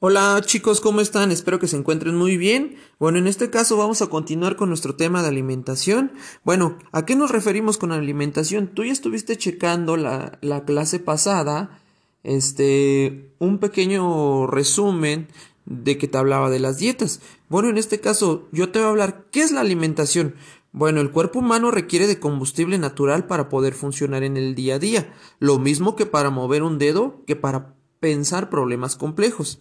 Hola chicos, ¿cómo están? Espero que se encuentren muy bien. Bueno, en este caso vamos a continuar con nuestro tema de alimentación. Bueno, ¿a qué nos referimos con alimentación? Tú ya estuviste checando la, la clase pasada, este, un pequeño resumen de que te hablaba de las dietas. Bueno, en este caso yo te voy a hablar, ¿qué es la alimentación? Bueno, el cuerpo humano requiere de combustible natural para poder funcionar en el día a día, lo mismo que para mover un dedo, que para pensar problemas complejos.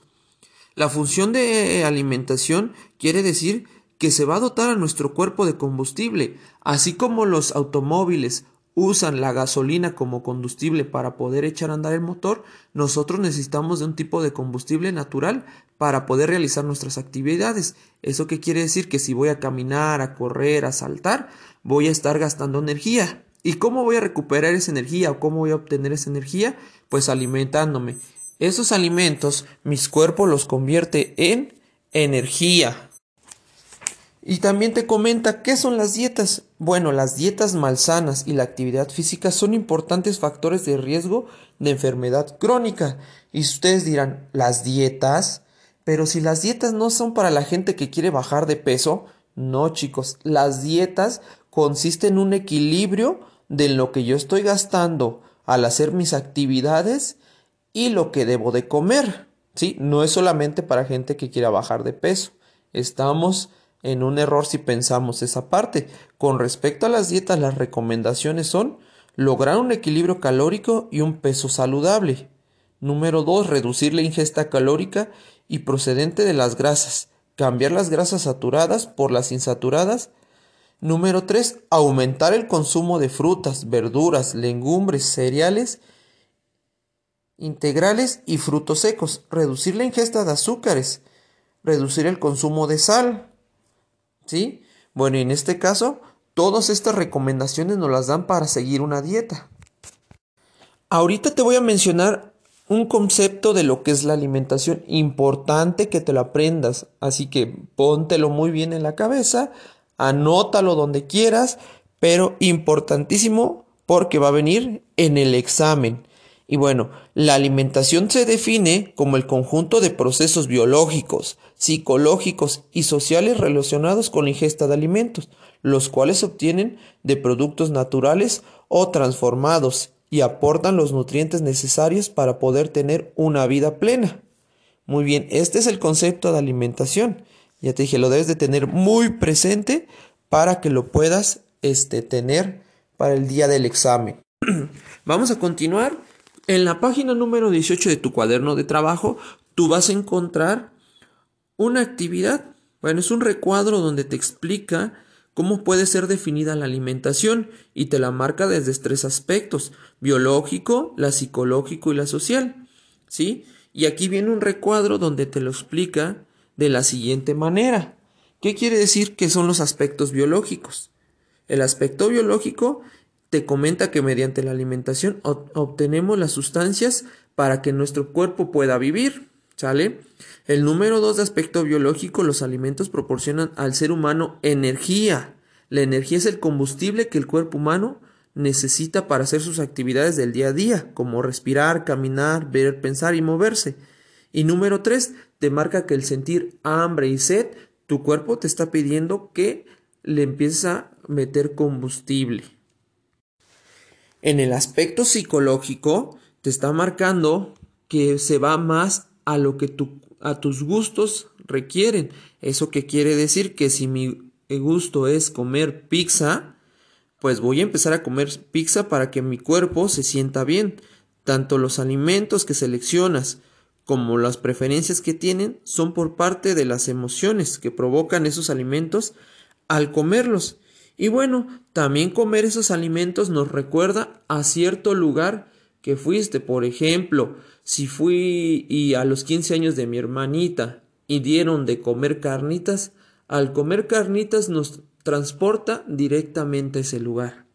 La función de alimentación quiere decir que se va a dotar a nuestro cuerpo de combustible, así como los automóviles usan la gasolina como combustible para poder echar a andar el motor, nosotros necesitamos de un tipo de combustible natural para poder realizar nuestras actividades. ¿Eso qué quiere decir? Que si voy a caminar, a correr, a saltar, voy a estar gastando energía. ¿Y cómo voy a recuperar esa energía o cómo voy a obtener esa energía? Pues alimentándome. Esos alimentos mis cuerpos los convierte en energía. Y también te comenta qué son las dietas. Bueno, las dietas malsanas y la actividad física son importantes factores de riesgo de enfermedad crónica. Y ustedes dirán, ¿las dietas? Pero si las dietas no son para la gente que quiere bajar de peso, no chicos, las dietas consisten en un equilibrio de lo que yo estoy gastando al hacer mis actividades y lo que debo de comer. ¿sí? No es solamente para gente que quiera bajar de peso. Estamos en un error si pensamos esa parte. Con respecto a las dietas, las recomendaciones son lograr un equilibrio calórico y un peso saludable. Número 2. Reducir la ingesta calórica y procedente de las grasas. Cambiar las grasas saturadas por las insaturadas. Número 3. Aumentar el consumo de frutas, verduras, legumbres, cereales integrales y frutos secos, reducir la ingesta de azúcares, reducir el consumo de sal. ¿Sí? Bueno, y en este caso, todas estas recomendaciones nos las dan para seguir una dieta. Ahorita te voy a mencionar un concepto de lo que es la alimentación importante que te lo aprendas, así que póntelo muy bien en la cabeza, anótalo donde quieras, pero importantísimo porque va a venir en el examen. Y bueno, la alimentación se define como el conjunto de procesos biológicos, psicológicos y sociales relacionados con la ingesta de alimentos, los cuales se obtienen de productos naturales o transformados y aportan los nutrientes necesarios para poder tener una vida plena. Muy bien, este es el concepto de alimentación. Ya te dije, lo debes de tener muy presente para que lo puedas este, tener para el día del examen. Vamos a continuar en la página número 18 de tu cuaderno de trabajo, tú vas a encontrar una actividad. Bueno, es un recuadro donde te explica cómo puede ser definida la alimentación y te la marca desde tres aspectos, biológico, la psicológico y la social. ¿Sí? Y aquí viene un recuadro donde te lo explica de la siguiente manera. ¿Qué quiere decir que son los aspectos biológicos? El aspecto biológico te comenta que mediante la alimentación obtenemos las sustancias para que nuestro cuerpo pueda vivir. ¿Sale? El número dos de aspecto biológico, los alimentos proporcionan al ser humano energía. La energía es el combustible que el cuerpo humano necesita para hacer sus actividades del día a día, como respirar, caminar, ver, pensar y moverse. Y número tres, te marca que el sentir hambre y sed, tu cuerpo te está pidiendo que le empieces a meter combustible. En el aspecto psicológico, te está marcando que se va más a lo que a tus gustos requieren. ¿Eso qué quiere decir? Que si mi gusto es comer pizza, pues voy a empezar a comer pizza para que mi cuerpo se sienta bien. Tanto los alimentos que seleccionas como las preferencias que tienen son por parte de las emociones que provocan esos alimentos al comerlos. Y bueno, también comer esos alimentos nos recuerda a cierto lugar que fuiste. Por ejemplo, si fui y a los 15 años de mi hermanita y dieron de comer carnitas, al comer carnitas nos transporta directamente a ese lugar.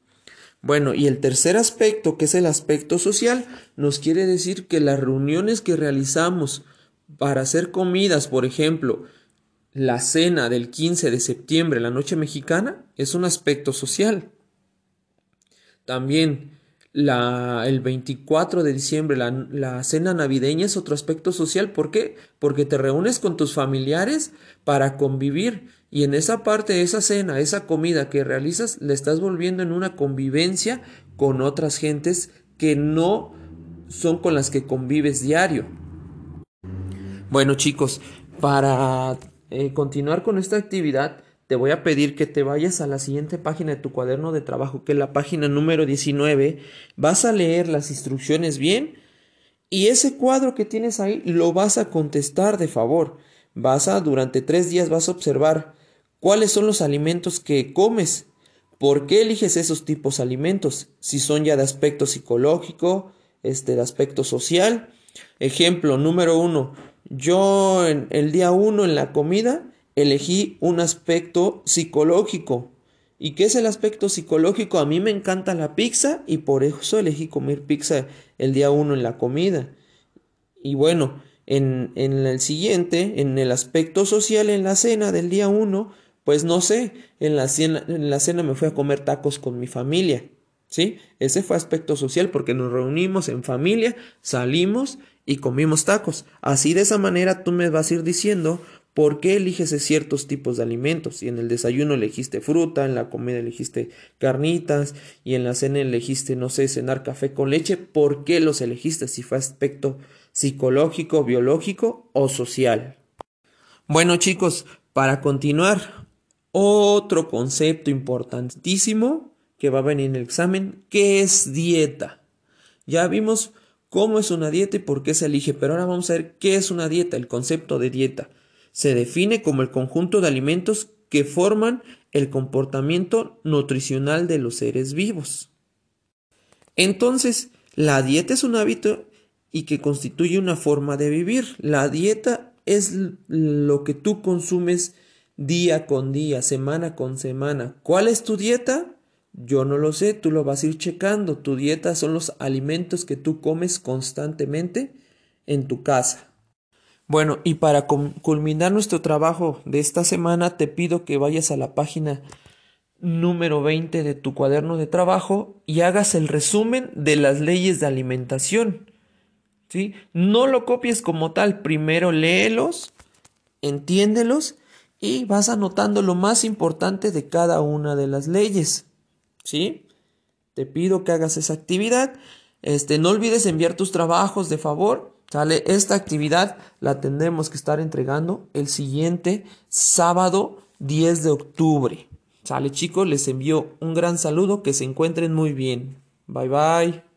Bueno, y el tercer aspecto, que es el aspecto social, nos quiere decir que las reuniones que realizamos para hacer comidas, por ejemplo, la cena del 15 de septiembre, la noche mexicana, es un aspecto social. También La, el 24 de diciembre, la, la, cena navideña es otro aspecto social. ¿Por qué? Porque te reúnes con tus familiares para convivir. Y en esa parte, esa cena, esa comida que realizas, le estás volviendo en una convivencia con otras gentes que no son con las que convives diario. Bueno chicos, para eh, continuar con esta actividad, te voy a pedir que te vayas a la siguiente página de tu cuaderno de trabajo, que es la página número 19. Vas a leer las instrucciones bien y ese cuadro que tienes ahí lo vas a contestar de favor. Vas a, durante tres días vas a observar cuáles son los alimentos que comes, por qué eliges esos tipos de alimentos, si son ya de aspecto psicológico, este, de aspecto social. Ejemplo número uno, yo en el día uno en la comida elegí un aspecto psicológico. ¿Y qué es el aspecto psicológico? A mí me encanta la pizza y por eso elegí comer pizza el día uno en la comida. Y bueno, en, en el siguiente, en el aspecto social, en la cena del día uno, pues no sé, en la, cena, en la cena me fui a comer tacos con mi familia. ¿Sí? Ese fue aspecto social porque nos reunimos en familia, salimos y comimos tacos. Así de esa manera tú me vas a ir diciendo ¿Por qué eliges ciertos tipos de alimentos? Si en el desayuno elegiste fruta, en la comida elegiste carnitas y en la cena elegiste, no sé, cenar café con leche, ¿por qué los elegiste? Si fue aspecto psicológico, biológico o social. Bueno chicos, para continuar, otro concepto importantísimo que va a venir en el examen, ¿qué es dieta? Ya vimos cómo es una dieta y por qué se elige, pero ahora vamos a ver qué es una dieta, el concepto de dieta se define como el conjunto de alimentos que forman el comportamiento nutricional de los seres vivos. Entonces, la dieta es un hábito y que constituye una forma de vivir. La dieta es lo que tú consumes día con día, semana con semana. ¿Cuál es tu dieta? Yo no lo sé, tú lo vas a ir checando. Tu dieta son los alimentos que tú comes constantemente en tu casa. Bueno, y para culminar nuestro trabajo de esta semana, te pido que vayas a la página número 20 de tu cuaderno de trabajo y hagas el resumen de las leyes de alimentación. ¿Sí? No lo copies como tal, primero léelos, entiéndelos y vas anotando lo más importante de cada una de las leyes. ¿Sí? Te pido que hagas esa actividad. Este, no olvides enviar tus trabajos de favor ¿Sale? Esta actividad la tendremos que estar entregando el siguiente sábado 10 de octubre. ¿Sale chicos? Les envío un gran saludo, que se encuentren muy bien. Bye bye.